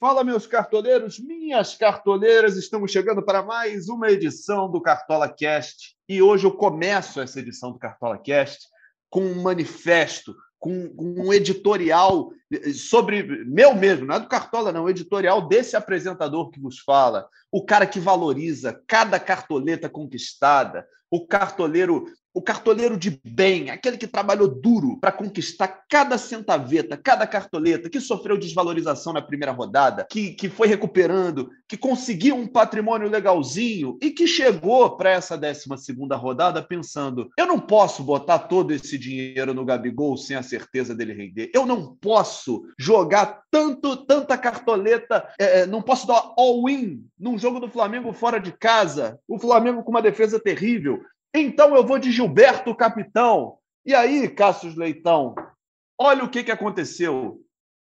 Fala, meus cartoleiros, minhas cartoleiras, estamos chegando para mais uma edição do Cartola Cast. E hoje eu começo essa edição do Cartola Cast com um manifesto, com um editorial sobre meu mesmo, não é do Cartola, não, editorial desse apresentador que vos fala, o cara que valoriza cada cartoleta conquistada, o cartoleiro o cartoleiro de bem, aquele que trabalhou duro para conquistar cada centaveta, cada cartoleta, que sofreu desvalorização na primeira rodada, que, que foi recuperando, que conseguiu um patrimônio legalzinho e que chegou para essa 12 rodada pensando: eu não posso botar todo esse dinheiro no Gabigol sem a certeza dele render. Eu não posso jogar tanto, tanta cartoleta, é, é não posso dar all-in num jogo do Flamengo fora de casa, o Flamengo com uma defesa terrível. Então eu vou de Gilberto Capitão. E aí, Cássio Leitão, olha o que, que aconteceu.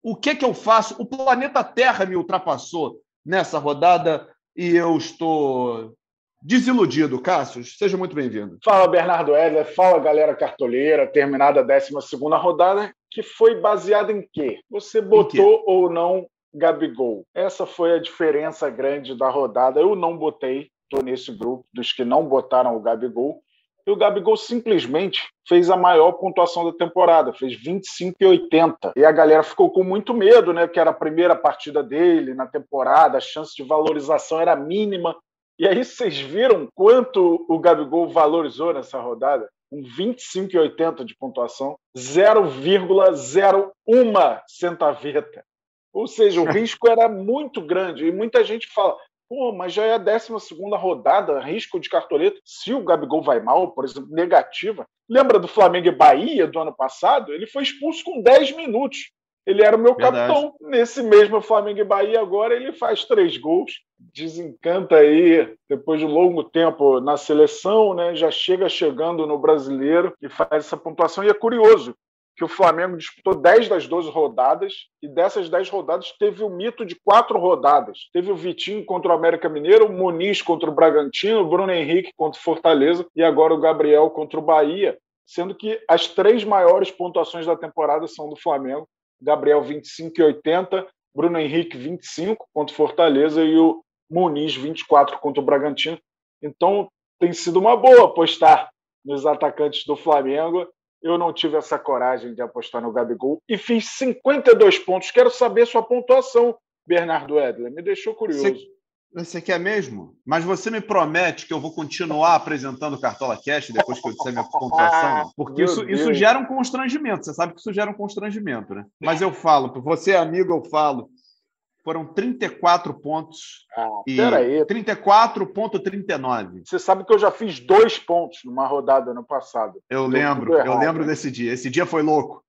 O que, que eu faço? O planeta Terra me ultrapassou nessa rodada e eu estou desiludido. Cássio, seja muito bem-vindo. Fala, Bernardo Edler. Fala, galera cartoleira. Terminada a 12 rodada, que foi baseada em quê? Você botou ou não Gabigol? Essa foi a diferença grande da rodada. Eu não botei, estou nesse grupo dos que não botaram o Gabigol. E o Gabigol simplesmente fez a maior pontuação da temporada, fez 25,80. E a galera ficou com muito medo, né? Que era a primeira partida dele na temporada, a chance de valorização era mínima. E aí vocês viram quanto o Gabigol valorizou nessa rodada? Um 25,80 de pontuação, 0,01 centaveta. Ou seja, o risco era muito grande. E muita gente fala: Pô, mas já é a 12 rodada, risco de cartoleta. Se o Gabigol vai mal, por exemplo, negativa. Lembra do Flamengo e Bahia do ano passado? Ele foi expulso com 10 minutos. Ele era o meu Verdade. capitão. Nesse mesmo Flamengo e Bahia, agora ele faz três gols. Desencanta aí, depois de um longo tempo na seleção, né? Já chega chegando no brasileiro e faz essa pontuação. E é curioso, que o Flamengo disputou 10 das 12 rodadas e dessas 10 rodadas teve o mito de quatro rodadas. Teve o Vitinho contra o América Mineiro, o Muniz contra o Bragantino, o Bruno Henrique contra o Fortaleza e agora o Gabriel contra o Bahia, sendo que as três maiores pontuações da temporada são do Flamengo. Gabriel 25 e 80, Bruno Henrique 25 contra o Fortaleza e o Muniz 24 contra o Bragantino. Então tem sido uma boa apostar nos atacantes do Flamengo eu não tive essa coragem de apostar no Gabigol e fiz 52 pontos. Quero saber sua pontuação, Bernardo Edler. Me deixou curioso. Você, você quer mesmo? Mas você me promete que eu vou continuar apresentando o Cartola Cash depois que eu disser minha pontuação? Porque isso, isso gera um constrangimento. Você sabe que isso gera um constrangimento, né? Mas eu falo, você é amigo, eu falo foram 34 pontos. Ah, e peraí. 34,39. Você sabe que eu já fiz dois pontos numa rodada no passado. Eu Deu lembro, eu lembro desse dia. Esse dia foi louco.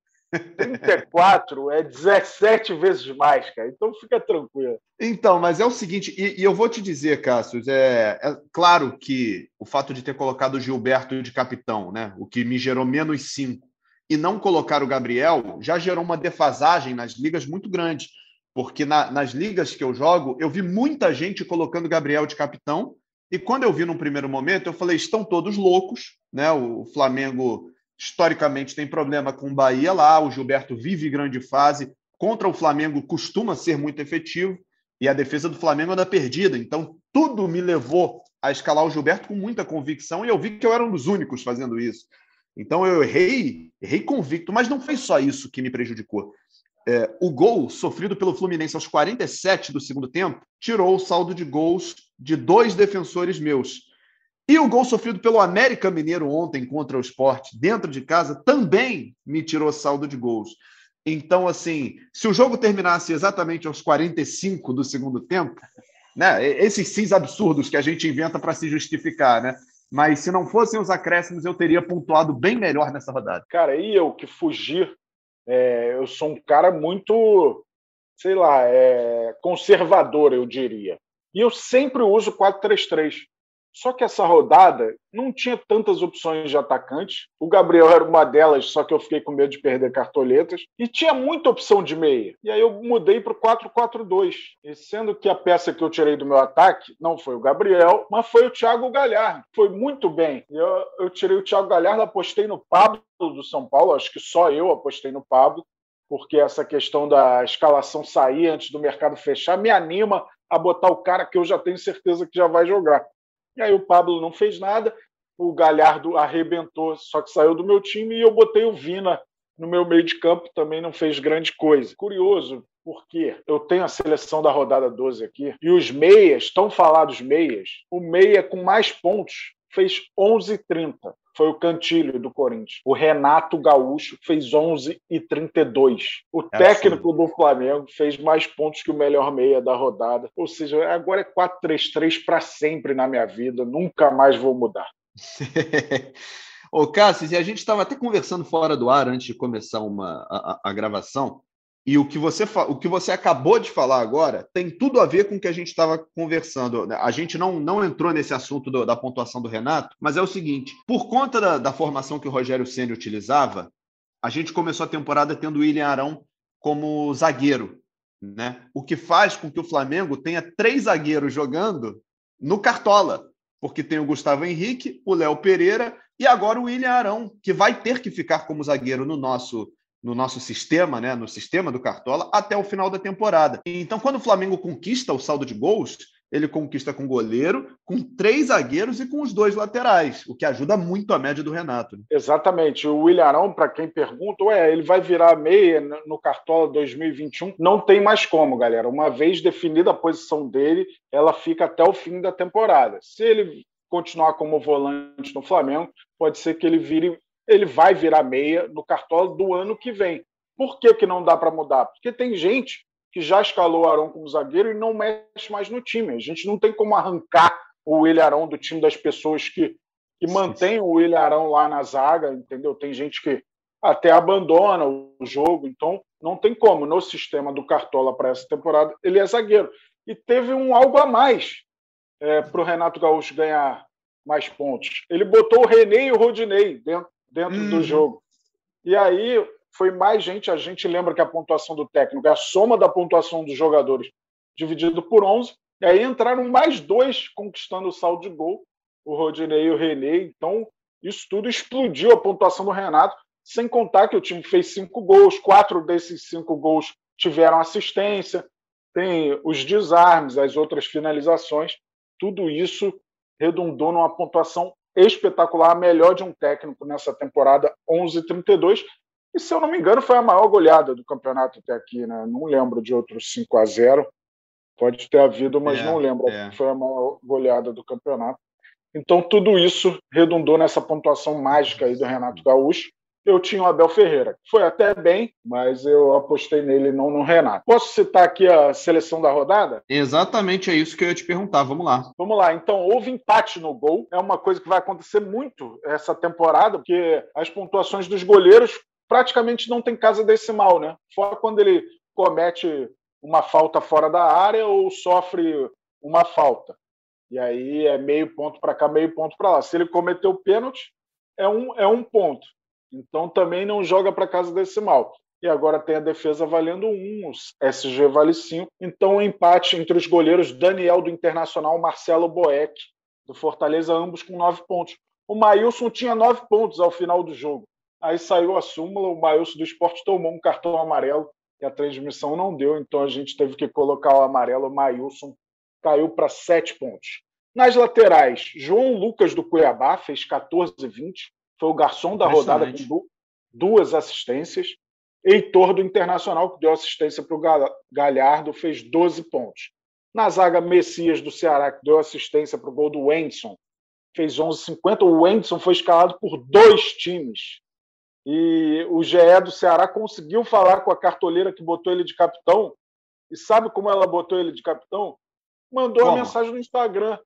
34 é 17 vezes mais, cara. Então fica tranquilo. Então, mas é o seguinte, e, e eu vou te dizer, Cássio, é, é, claro que o fato de ter colocado o Gilberto de capitão, né? O que me gerou menos 5, e não colocar o Gabriel, já gerou uma defasagem nas ligas muito grande porque na, nas ligas que eu jogo, eu vi muita gente colocando Gabriel de capitão, e quando eu vi num primeiro momento, eu falei: estão todos loucos, né? O Flamengo historicamente tem problema com o Bahia lá, o Gilberto vive grande fase, contra o Flamengo costuma ser muito efetivo, e a defesa do Flamengo anda perdida. Então, tudo me levou a escalar o Gilberto com muita convicção, e eu vi que eu era um dos únicos fazendo isso. Então eu errei, errei convicto, mas não foi só isso que me prejudicou. É, o gol sofrido pelo Fluminense aos 47 do segundo tempo tirou o saldo de gols de dois defensores meus. E o gol sofrido pelo América Mineiro ontem contra o Sport, dentro de casa, também me tirou saldo de gols. Então, assim, se o jogo terminasse exatamente aos 45 do segundo tempo, né, esses cis absurdos que a gente inventa para se justificar, né? Mas se não fossem os acréscimos, eu teria pontuado bem melhor nessa rodada. Cara, e eu que fugi é, eu sou um cara muito, sei lá, é, conservador, eu diria. E eu sempre uso 4-3-3. Só que essa rodada não tinha tantas opções de atacantes. O Gabriel era uma delas, só que eu fiquei com medo de perder cartoletas. E tinha muita opção de meia. E aí eu mudei para o 4-4-2. E sendo que a peça que eu tirei do meu ataque não foi o Gabriel, mas foi o Thiago Galhardo. Foi muito bem. Eu, eu tirei o Thiago Galhardo, apostei no Pablo do São Paulo. Acho que só eu apostei no Pablo. porque essa questão da escalação sair antes do mercado fechar me anima a botar o cara que eu já tenho certeza que já vai jogar. E aí o Pablo não fez nada, o Galhardo arrebentou, só que saiu do meu time e eu botei o Vina no meu meio de campo, também não fez grande coisa. Curioso, porque eu tenho a seleção da rodada 12 aqui, e os meias, tão falados meias, o meia com mais pontos fez 11,30. Foi o Cantilho do Corinthians. O Renato Gaúcho fez 11 e 32. O é técnico assim. do Flamengo fez mais pontos que o melhor meia da rodada. Ou seja, agora é 4-3-3 para sempre na minha vida. Nunca mais vou mudar. Ô, Cássio, e a gente estava até conversando fora do ar antes de começar uma, a, a gravação, e o que, você, o que você acabou de falar agora tem tudo a ver com o que a gente estava conversando. A gente não, não entrou nesse assunto do, da pontuação do Renato, mas é o seguinte: por conta da, da formação que o Rogério Senna utilizava, a gente começou a temporada tendo o William Arão como zagueiro. Né? O que faz com que o Flamengo tenha três zagueiros jogando no Cartola, porque tem o Gustavo Henrique, o Léo Pereira e agora o William Arão, que vai ter que ficar como zagueiro no nosso no nosso sistema, né, no sistema do Cartola, até o final da temporada. Então, quando o Flamengo conquista o saldo de gols, ele conquista com goleiro, com três zagueiros e com os dois laterais, o que ajuda muito a média do Renato. Né? Exatamente. O William para quem pergunta, ué, ele vai virar meia no Cartola 2021? Não tem mais como, galera. Uma vez definida a posição dele, ela fica até o fim da temporada. Se ele continuar como volante no Flamengo, pode ser que ele vire, ele vai virar meia no cartola do ano que vem. Por que, que não dá para mudar? Porque tem gente que já escalou o Arão como zagueiro e não mexe mais no time. A gente não tem como arrancar o William Arão do time das pessoas que, que mantêm o William Arão lá na zaga, entendeu? Tem gente que até abandona o jogo, então não tem como. No sistema do Cartola para essa temporada, ele é zagueiro. E teve um algo a mais é, para o Renato Gaúcho ganhar mais pontos. Ele botou o René e o Rodinei dentro, dentro do uhum. jogo. E aí foi mais gente. A gente lembra que a pontuação do técnico é a soma da pontuação dos jogadores dividido por 11. E aí entraram mais dois conquistando o saldo de gol, o Rodinei e o René. Então, isso tudo explodiu a pontuação do Renato, sem contar que o time fez cinco gols, quatro desses cinco gols tiveram assistência, tem os desarmes, as outras finalizações tudo isso redundou numa pontuação espetacular, a melhor de um técnico nessa temporada, 11-32. E, se eu não me engano, foi a maior goleada do campeonato até aqui. Né? Não lembro de outros 5 a 0 Pode ter havido, mas é, não lembro. É. Foi a maior goleada do campeonato. Então, tudo isso redundou nessa pontuação mágica aí do Renato Gaúcho eu tinha o Abel Ferreira. Foi até bem, mas eu apostei nele, não no Renato. Posso citar aqui a seleção da rodada? Exatamente, é isso que eu ia te perguntar. Vamos lá. Vamos lá. Então, houve empate no gol. É uma coisa que vai acontecer muito essa temporada, porque as pontuações dos goleiros praticamente não tem casa decimal, né? Fora quando ele comete uma falta fora da área ou sofre uma falta. E aí é meio ponto para cá, meio ponto para lá. Se ele cometeu pênalti, é um, é um ponto. Então também não joga para casa decimal. E agora tem a defesa valendo 1, o SG vale 5. Então, um empate entre os goleiros Daniel do Internacional, Marcelo Boeck do Fortaleza, ambos com 9 pontos. O Maílson tinha 9 pontos ao final do jogo. Aí saiu a súmula, o Maílson do esporte tomou um cartão amarelo e a transmissão não deu, então a gente teve que colocar o amarelo. O Maílson caiu para 7 pontos. Nas laterais, João Lucas do Cuiabá fez 14 20 foi o garçom da rodada com duas assistências. Heitor do Internacional, que deu assistência para o Galhardo, fez 12 pontos. Na zaga, Messias do Ceará, que deu assistência para o gol do Wendson, fez 11,50. O Wendson foi escalado por dois times. E o GE do Ceará conseguiu falar com a cartoleira que botou ele de capitão. E sabe como ela botou ele de capitão? Mandou como? a mensagem no Instagram.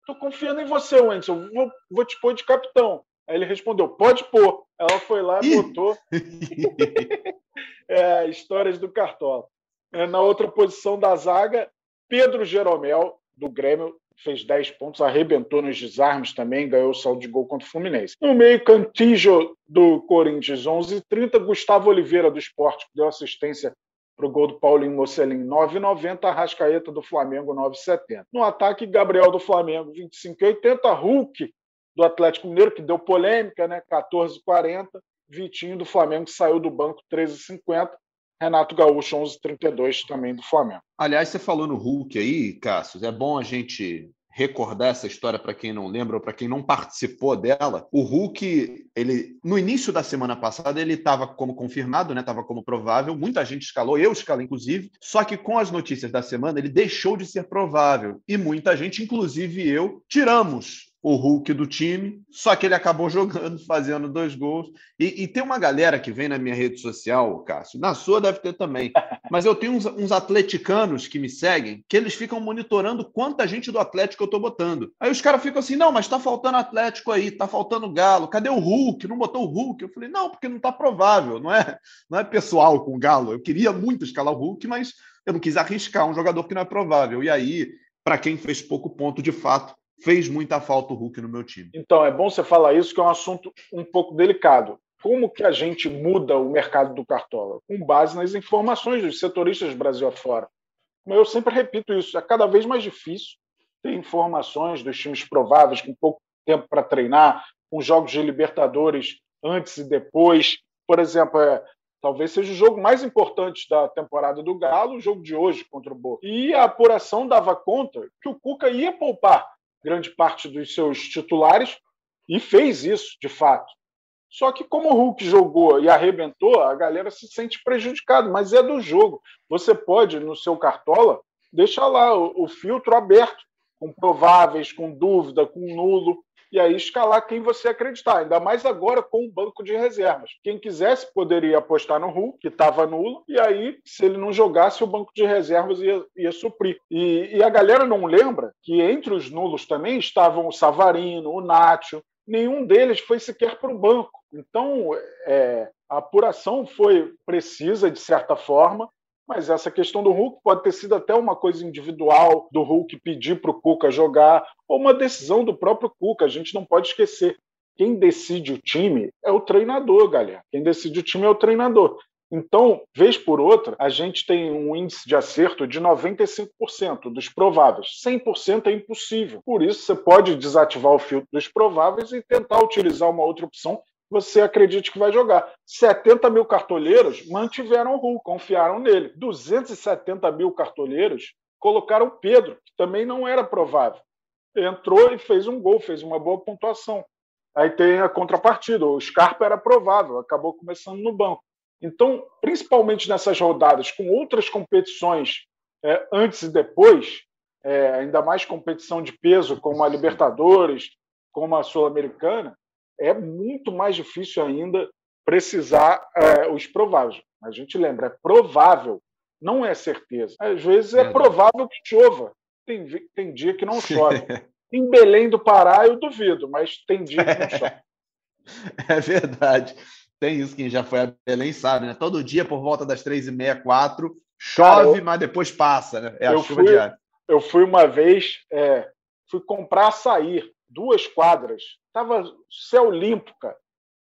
Estou confiando em você, Wendson. Vou, vou te pôr de capitão. Aí ele respondeu: pode pôr. Ela foi lá e botou. é, histórias do Cartola. É, na outra posição da zaga, Pedro Jeromel, do Grêmio, fez 10 pontos, arrebentou nos desarmes também, ganhou o saldo de gol contra o Fluminense. No meio, Cantijo, do Corinthians, 11 30 Gustavo Oliveira, do Esporte, que deu assistência para o gol do Paulinho Mocelin, 9,90. Arrascaeta, do Flamengo, 9,70. No ataque, Gabriel, do Flamengo, 25,80. Hulk, do Atlético Mineiro, que deu polêmica, né? 14,40. Vitinho do Flamengo que saiu do banco 13,50. Renato Gaúcho 1132 também do Flamengo. Aliás, você falou no Hulk aí, Cássio, é bom a gente recordar essa história para quem não lembra ou para quem não participou dela. O Hulk, ele no início da semana passada ele estava como confirmado, né? Estava como provável. Muita gente escalou, eu escalei inclusive. Só que com as notícias da semana ele deixou de ser provável e muita gente, inclusive eu, tiramos o Hulk do time, só que ele acabou jogando, fazendo dois gols. E, e, tem uma galera que vem na minha rede social, Cássio, na sua deve ter também, mas eu tenho uns, uns atleticanos que me seguem, que eles ficam monitorando quanta gente do Atlético eu tô botando. Aí os caras ficam assim, não, mas tá faltando Atlético aí, tá faltando Galo, cadê o Hulk? Não botou o Hulk? Eu falei, não, porque não tá provável, não é, não é pessoal com o Galo. Eu queria muito escalar o Hulk, mas eu não quis arriscar um jogador que não é provável. E aí, para quem fez pouco ponto de fato, fez muita falta o Hulk no meu time. Então, é bom você falar isso, que é um assunto um pouco delicado. Como que a gente muda o mercado do Cartola? Com base nas informações dos setoristas do Brasil afora. Eu sempre repito isso, é cada vez mais difícil ter informações dos times prováveis, com pouco tempo para treinar, com jogos de Libertadores antes e depois. Por exemplo, é, talvez seja o jogo mais importante da temporada do Galo, o jogo de hoje contra o Boca. E a apuração dava conta que o Cuca ia poupar grande parte dos seus titulares e fez isso, de fato. Só que como o Hulk jogou e arrebentou, a galera se sente prejudicada, mas é do jogo. Você pode, no seu cartola, deixar lá o, o filtro aberto, com prováveis, com dúvida, com nulo e aí escalar quem você acreditar, ainda mais agora com o banco de reservas. Quem quisesse poderia apostar no Hulk, que estava nulo, e aí, se ele não jogasse, o banco de reservas ia, ia suprir. E, e a galera não lembra que entre os nulos também estavam o Savarino, o Nacho, nenhum deles foi sequer para o banco. Então, é, a apuração foi precisa, de certa forma, mas essa questão do Hulk pode ter sido até uma coisa individual do Hulk pedir para o Cuca jogar, ou uma decisão do próprio Cuca. A gente não pode esquecer. Quem decide o time é o treinador, galera. Quem decide o time é o treinador. Então, vez por outra, a gente tem um índice de acerto de 95% dos prováveis. 100% é impossível. Por isso, você pode desativar o filtro dos prováveis e tentar utilizar uma outra opção você acredite que vai jogar. 70 mil cartoleiros mantiveram o Hulk, confiaram nele. 270 mil cartoleiros colocaram o Pedro, que também não era provável. Entrou e fez um gol, fez uma boa pontuação. Aí tem a contrapartida. O Scarpa era provável, acabou começando no banco. Então, principalmente nessas rodadas, com outras competições é, antes e depois, é, ainda mais competição de peso, como a Libertadores, como a Sul-Americana, é muito mais difícil ainda precisar é, os prováveis. A gente lembra, é provável, não é certeza. Às vezes é, provável que chova. Tem, tem dia que não chove. em Belém do Pará, eu duvido, mas tem dia que não chove. É verdade. Tem isso, quem já foi a Belém sabe, né? Todo dia, por volta das três e meia, quatro, chove, Cara, eu, mas depois passa, né? É a chuva fui, diária. Eu fui uma vez, é, fui comprar açaí duas quadras, estava céu limpo, cara.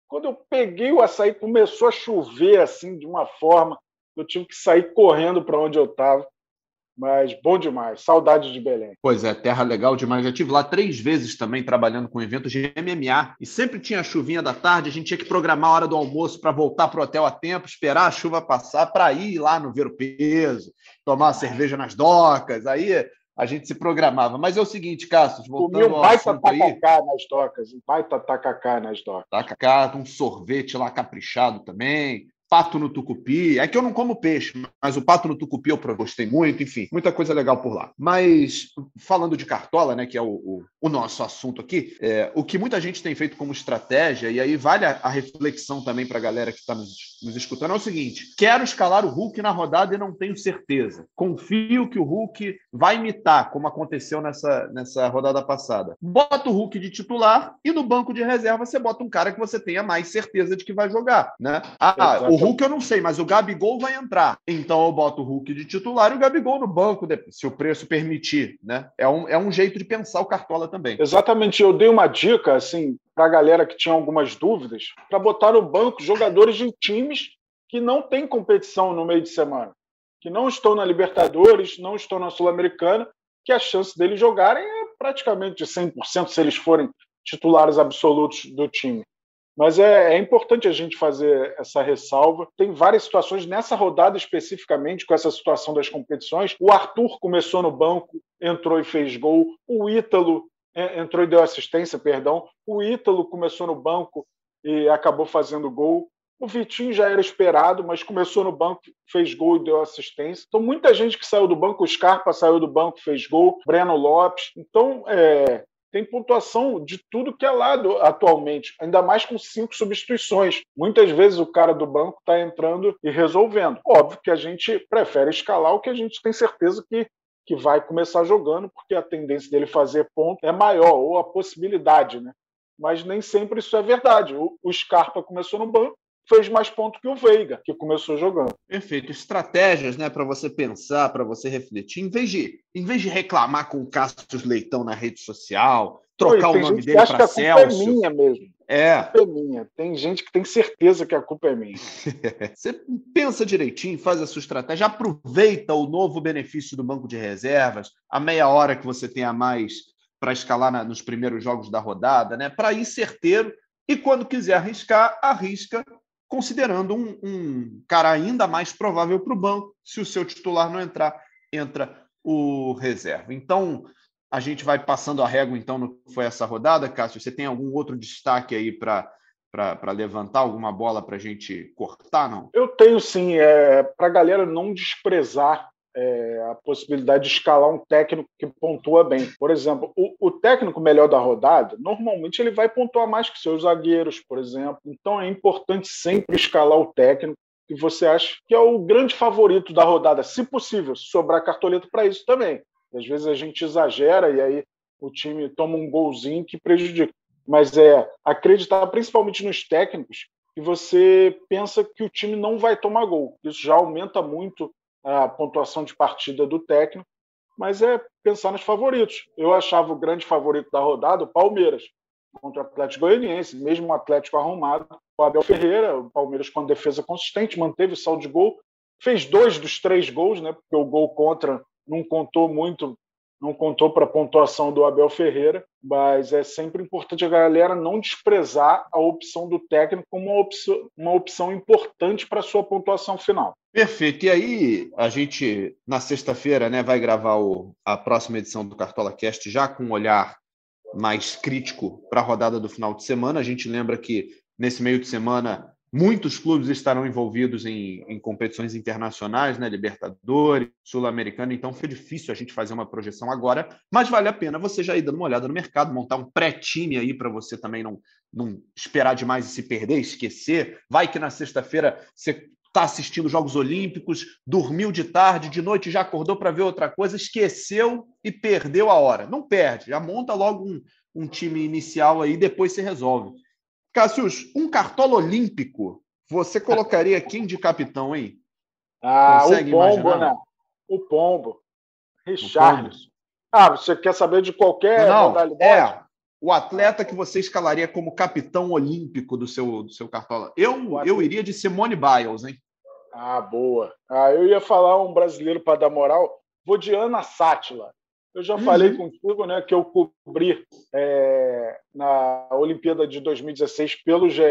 Quando eu peguei o açaí, começou a chover assim de uma forma, eu tive que sair correndo para onde eu estava. Mas bom demais, saudade de Belém. Pois é, terra legal demais. Já tive lá três vezes também trabalhando com eventos de MMA e sempre tinha a chuvinha da tarde. A gente tinha que programar a hora do almoço para voltar para o hotel a tempo, esperar a chuva passar para ir lá no ver o peso, tomar cerveja nas docas. Aí a gente se programava. Mas é o seguinte, Cássio, voltando Comi um baita tacacá aí, nas docas, um baita tacacá nas docas. Tacacá, um sorvete lá caprichado também, pato no tucupi. É que eu não como peixe, mas o pato no tucupi eu gostei muito, enfim, muita coisa legal por lá. Mas falando de cartola, né, que é o, o, o nosso assunto aqui, é, o que muita gente tem feito como estratégia, e aí vale a, a reflexão também para a galera que está nos, nos escutando, é o seguinte: quero escalar o Hulk na rodada e não tenho certeza. Confio que o Hulk vai imitar, como aconteceu nessa, nessa rodada passada. Bota o Hulk de titular e no banco de reserva você bota um cara que você tenha mais certeza de que vai jogar, né? Ah, o Hulk eu não sei, mas o Gabigol vai entrar. Então eu boto o Hulk de titular e o Gabigol no banco, se o preço permitir, né? É um, é um jeito de pensar o Cartola também. Exatamente. Eu dei uma dica, assim, para a galera que tinha algumas dúvidas, para botar no banco jogadores de times que não têm competição no meio de semana, que não estão na Libertadores, não estão na Sul-Americana, que a chance deles jogarem é praticamente de 100% se eles forem titulares absolutos do time. Mas é, é, importante a gente fazer essa ressalva. Tem várias situações. Nessa rodada especificamente, com essa situação das competições, o Arthur começou no banco, entrou e fez gol. O Ítalo entrou e deu assistência, perdão. O Ítalo começou no banco e acabou fazendo gol. O Vitinho já era esperado, mas começou no banco, fez gol e deu assistência. Então, muita gente que saiu do banco, o Scarpa saiu do banco, fez gol, Breno Lopes. Então, é, tem pontuação de tudo que é lado atualmente, ainda mais com cinco substituições. Muitas vezes o cara do banco está entrando e resolvendo. Óbvio que a gente prefere escalar o que a gente tem certeza que, que vai começar jogando, porque a tendência dele fazer ponto é maior, ou a possibilidade, né? Mas nem sempre isso é verdade. O, Scarpa começou no banco, fez mais ponto que o Veiga, que começou jogando. Perfeito. Estratégias, né, para você pensar, para você refletir, em vez de, em vez de reclamar com o Cássio Leitão na rede social, trocar Oi, o nome dele para Celso. É minha mesmo. É. A culpa é minha. Tem gente que tem certeza que a culpa é minha. você pensa direitinho, faz a sua estratégia, aproveita o novo benefício do banco de reservas, a meia hora que você tem a mais para escalar na, nos primeiros jogos da rodada, né? Para ir certeiro e quando quiser arriscar, arrisca considerando um, um cara ainda mais provável para o banco. Se o seu titular não entrar, entra o reserva. Então, a gente vai passando a régua, então, no que foi essa rodada, Cássio. Você tem algum outro destaque aí para para levantar alguma bola para a gente cortar, não? Eu tenho sim, é, para a galera não desprezar é, a possibilidade de escalar um técnico que pontua bem. Por exemplo, o, o, técnico melhor da rodada, normalmente ele vai pontuar mais que seus zagueiros, por exemplo. Então é importante sempre escalar o técnico que você acha que é o grande favorito da rodada, se possível, sobrar cartoleta para isso também. Às vezes a gente exagera e aí o time toma um golzinho que prejudica. Mas é acreditar principalmente nos técnicos que você pensa que o time não vai tomar gol. Isso já aumenta muito a pontuação de partida do técnico, mas é pensar nos favoritos. Eu achava o grande favorito da rodada o Palmeiras contra o Atlético Goianiense, mesmo o Atlético arrumado. O Abel Ferreira, o Palmeiras com defesa consistente, manteve o saldo de gol, fez dois dos três gols, né? Porque o gol contra não contou muito não contou para a pontuação do Abel Ferreira, mas é sempre importante a galera não desprezar a opção do técnico como uma opção, uma opção importante para a sua pontuação final. Perfeito. E aí, a gente, na sexta-feira, né, vai gravar o, a próxima edição do Cartola Cast já com um olhar mais crítico para a rodada do final de semana. A gente lembra que nesse meio de semana Muitos clubes estarão envolvidos em, em competições internacionais, né? Libertadores, Sul-Americana, então foi difícil a gente fazer uma projeção agora, mas vale a pena você já ir dando uma olhada no mercado, montar um pré-time aí para você também não, não esperar demais e se perder, esquecer. Vai que na sexta-feira você está assistindo Jogos Olímpicos, dormiu de tarde, de noite já acordou para ver outra coisa, esqueceu e perdeu a hora. Não perde, já monta logo um, um time inicial aí, depois você resolve. Cassius, um cartola olímpico, você colocaria quem de capitão, hein? Ah, Consegue o Pombo, imaginar? né? O Pombo. Richarlison. Ah, você quer saber de qualquer Não, modalidade? É, o atleta que você escalaria como capitão olímpico do seu, do seu cartola. Eu, eu iria de Simone Biles, hein? Ah, boa. Ah, eu ia falar um brasileiro para dar moral. Vou de Ana Sátila. Eu já uhum. falei contigo né, que eu cobri é, na Olimpíada de 2016 pelo GE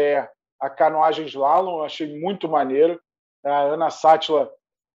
a canoagem slalom, achei muito maneiro. A Ana Sátila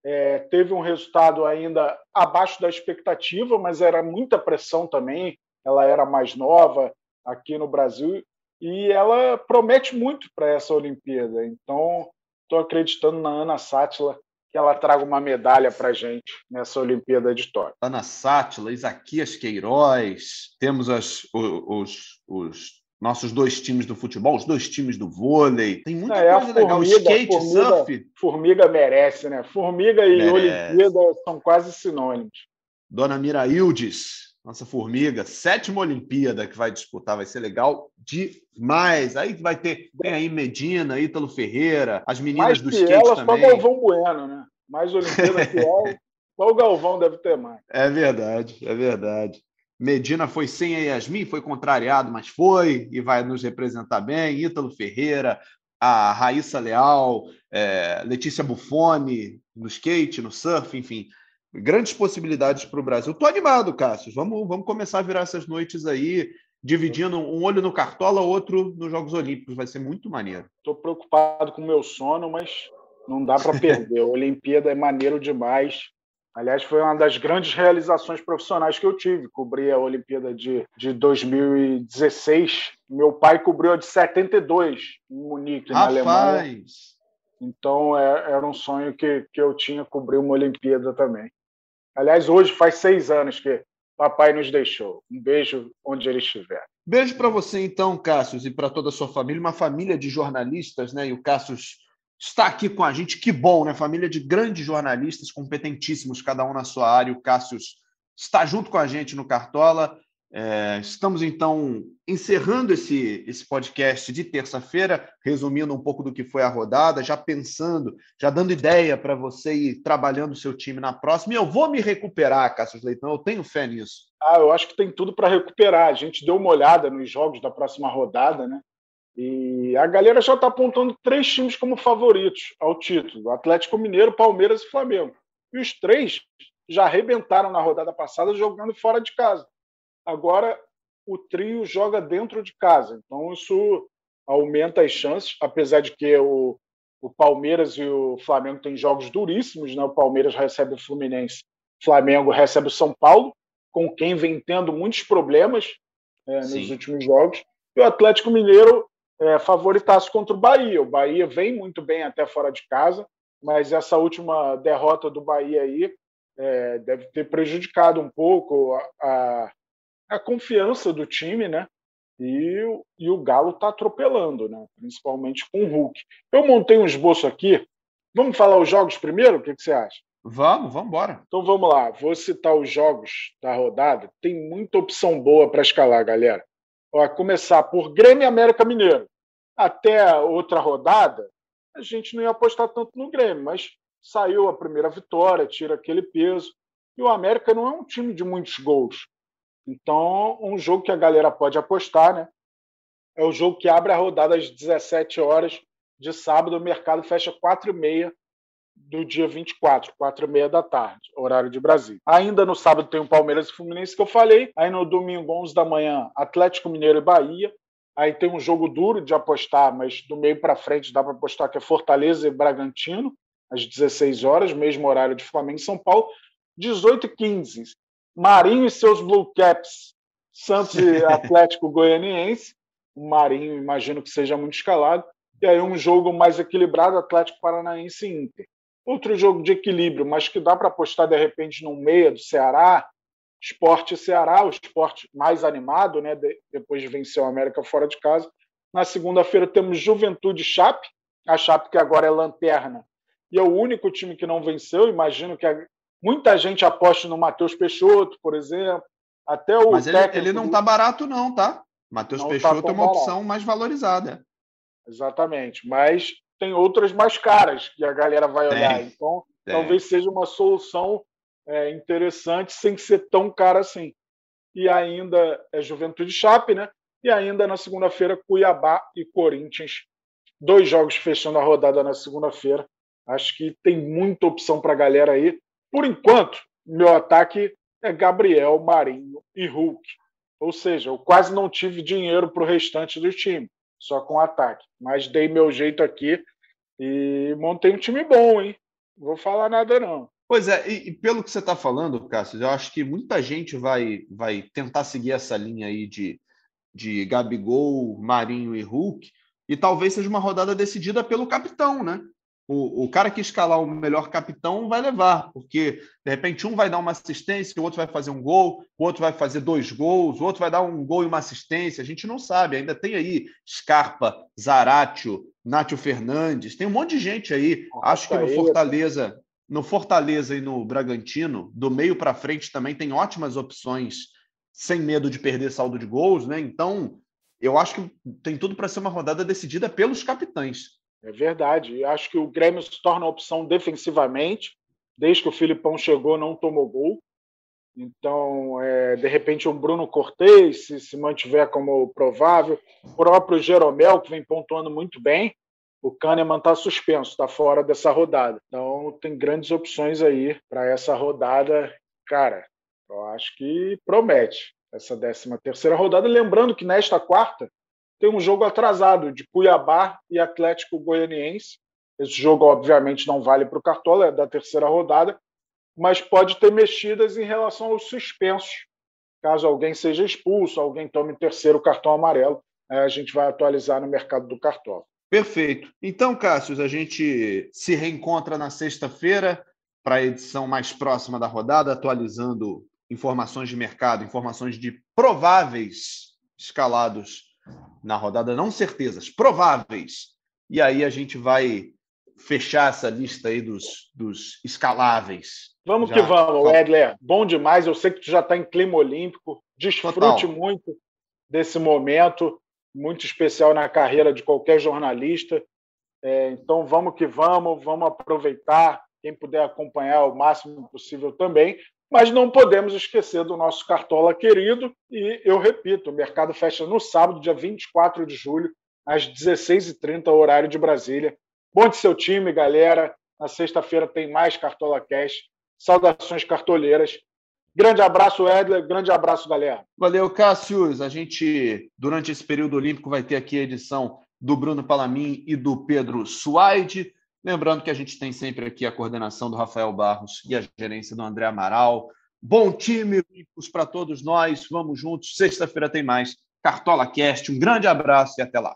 é, teve um resultado ainda abaixo da expectativa, mas era muita pressão também. Ela era mais nova aqui no Brasil e ela promete muito para essa Olimpíada. Então, estou acreditando na Ana Sátila que ela traga uma medalha para gente nessa Olimpíada de Tóquio. Ana Sátila, Isaquias Queiroz, temos as, os, os, nossos dois times do futebol, os dois times do vôlei. Tem muita é, coisa formiga, legal. Skate, formiga, surf. Formiga merece, né? Formiga e merece. Olimpíada são quase sinônimos. Dona Miraildes, nossa formiga, sétima Olimpíada que vai disputar, vai ser legal demais. Aí vai ter, tem aí Medina, Ítalo Ferreira, as meninas mais do skate ela, também. Só Galvão Bueno, né? Mais Olimpíada que ela, só o Galvão deve ter mais. É verdade, é verdade. Medina foi sem a Yasmin, foi contrariado, mas foi e vai nos representar bem. Ítalo Ferreira, a Raíssa Leal, é, Letícia Buffoni no skate, no surf, enfim grandes possibilidades para o Brasil. Estou animado, Cássio. Vamos, vamos começar a virar essas noites aí dividindo um olho no Cartola, outro nos Jogos Olímpicos. Vai ser muito maneiro. Estou preocupado com o meu sono, mas não dá para perder. A Olimpíada é maneiro demais. Aliás, foi uma das grandes realizações profissionais que eu tive. Cobri a Olimpíada de, de 2016. Meu pai cobriu a de 72 em Munique, Rapaz. na Alemanha. Então, é, era um sonho que, que eu tinha cobrir uma Olimpíada também. Aliás, hoje faz seis anos que papai nos deixou. Um beijo onde ele estiver. Beijo para você, então, Cássio, e para toda a sua família. Uma família de jornalistas, né? E o Cássio está aqui com a gente. Que bom, né? Família de grandes jornalistas, competentíssimos, cada um na sua área. O Cássio está junto com a gente no Cartola. É, estamos, então, encerrando esse, esse podcast de terça-feira, resumindo um pouco do que foi a rodada, já pensando, já dando ideia para você ir trabalhando o seu time na próxima. E eu vou me recuperar, Cássio Leitão, eu tenho fé nisso. Ah, eu acho que tem tudo para recuperar. A gente deu uma olhada nos jogos da próxima rodada, né? E a galera já está apontando três times como favoritos ao título: Atlético Mineiro, Palmeiras e Flamengo. E os três já arrebentaram na rodada passada jogando fora de casa. Agora o trio joga dentro de casa, então isso aumenta as chances, apesar de que o, o Palmeiras e o Flamengo têm jogos duríssimos, né? O Palmeiras recebe o Fluminense, o Flamengo recebe o São Paulo, com quem vem tendo muitos problemas é, nos últimos jogos. E o Atlético Mineiro é, favoritaço contra o Bahia. O Bahia vem muito bem até fora de casa, mas essa última derrota do Bahia aí é, deve ter prejudicado um pouco a, a, a confiança do time, né? E, e o Galo está atropelando, né? principalmente com o Hulk. Eu montei um esboço aqui. Vamos falar os jogos primeiro? O que, que você acha? Vamos, vamos embora. Então vamos lá. Vou citar os jogos da rodada. Tem muita opção boa para escalar, galera. Ó, começar por Grêmio América Mineiro. Até outra rodada, a gente não ia apostar tanto no Grêmio, mas saiu a primeira vitória, tira aquele peso. E o América não é um time de muitos gols. Então, um jogo que a galera pode apostar, né? É o jogo que abre a rodada às 17 horas de sábado. O mercado fecha 4 e meia do dia 24, 4 e meia da tarde, horário de Brasília. Ainda no sábado tem o Palmeiras e Fluminense que eu falei. Aí no domingo, 11 da manhã, Atlético Mineiro e Bahia. Aí tem um jogo duro de apostar, mas do meio para frente dá para apostar que é Fortaleza e Bragantino, às 16 horas, mesmo horário de Flamengo e São Paulo. 18 e 15, Marinho e seus Blue Caps, Santos e Atlético Goianiense. O Marinho, imagino que seja muito escalado. E aí um jogo mais equilibrado, Atlético Paranaense e Inter. Outro jogo de equilíbrio, mas que dá para apostar de repente no meia do Ceará, Esporte Ceará, o esporte mais animado, né, depois de vencer o América fora de casa. Na segunda-feira temos Juventude Chape, a Chape que agora é lanterna e é o único time que não venceu. Imagino que muita gente aposte no Matheus Peixoto, por exemplo. Até o Mas ele, ele não está barato, não, tá? Matheus tá Peixoto tá é uma barato. opção mais valorizada. Exatamente. Mas tem outras mais caras que a galera vai olhar. Tem. Então, tem. talvez seja uma solução é, interessante sem ser tão cara assim. E ainda é Juventude Chape, né? E ainda na segunda-feira, Cuiabá e Corinthians. Dois jogos fechando a rodada na segunda-feira. Acho que tem muita opção para a galera aí. Por enquanto, meu ataque é Gabriel, Marinho e Hulk. Ou seja, eu quase não tive dinheiro para o restante do time, só com ataque. Mas dei meu jeito aqui e montei um time bom, hein? Não vou falar nada, não. Pois é, e, e pelo que você está falando, Cássio, eu acho que muita gente vai, vai tentar seguir essa linha aí de, de Gabigol, Marinho e Hulk, e talvez seja uma rodada decidida pelo capitão, né? O, o cara que escalar o melhor capitão vai levar, porque de repente um vai dar uma assistência, o outro vai fazer um gol, o outro vai fazer dois gols, o outro vai dar um gol e uma assistência. A gente não sabe, ainda tem aí Scarpa, Zaratio, Nátio Fernandes, tem um monte de gente aí. Acho que no Fortaleza, no Fortaleza e no Bragantino, do meio para frente também tem ótimas opções, sem medo de perder saldo de gols, né? Então, eu acho que tem tudo para ser uma rodada decidida pelos capitães. É verdade. acho que o Grêmio se torna opção defensivamente. Desde que o Filipão chegou, não tomou gol. Então, é, de repente, um Bruno Cortez, se, se mantiver como provável, o próprio Jeromel, que vem pontuando muito bem, o Kahneman está suspenso, está fora dessa rodada. Então, tem grandes opções aí para essa rodada. Cara, eu acho que promete. essa 13 terceira rodada. Lembrando que nesta quarta tem um jogo atrasado de Cuiabá e Atlético Goianiense. Esse jogo, obviamente, não vale para o Cartola, é da terceira rodada, mas pode ter mexidas em relação aos suspensos. Caso alguém seja expulso, alguém tome terceiro cartão amarelo, é, a gente vai atualizar no mercado do Cartola. Perfeito. Então, Cássio, a gente se reencontra na sexta-feira para a edição mais próxima da rodada, atualizando informações de mercado, informações de prováveis escalados na rodada, não certezas, prováveis. E aí a gente vai fechar essa lista aí dos, dos escaláveis. Vamos já, que vamos, Edler. Bom demais. Eu sei que tu já está em clima olímpico. Desfrute Total. muito desse momento, muito especial na carreira de qualquer jornalista. É, então vamos que vamos, vamos aproveitar. Quem puder acompanhar o máximo possível também. Mas não podemos esquecer do nosso Cartola querido. E eu repito: o mercado fecha no sábado, dia 24 de julho, às 16h30, horário de Brasília. Monte seu time, galera. Na sexta-feira tem mais Cartola Cash. Saudações cartoleiras. Grande abraço, Edler. Grande abraço, galera. Valeu, Cássio. A gente, durante esse período olímpico, vai ter aqui a edição do Bruno Palamin e do Pedro Suaide. Lembrando que a gente tem sempre aqui a coordenação do Rafael Barros e a gerência do André Amaral. Bom time, para todos nós. Vamos juntos. Sexta-feira tem mais Cartola Cast. Um grande abraço e até lá.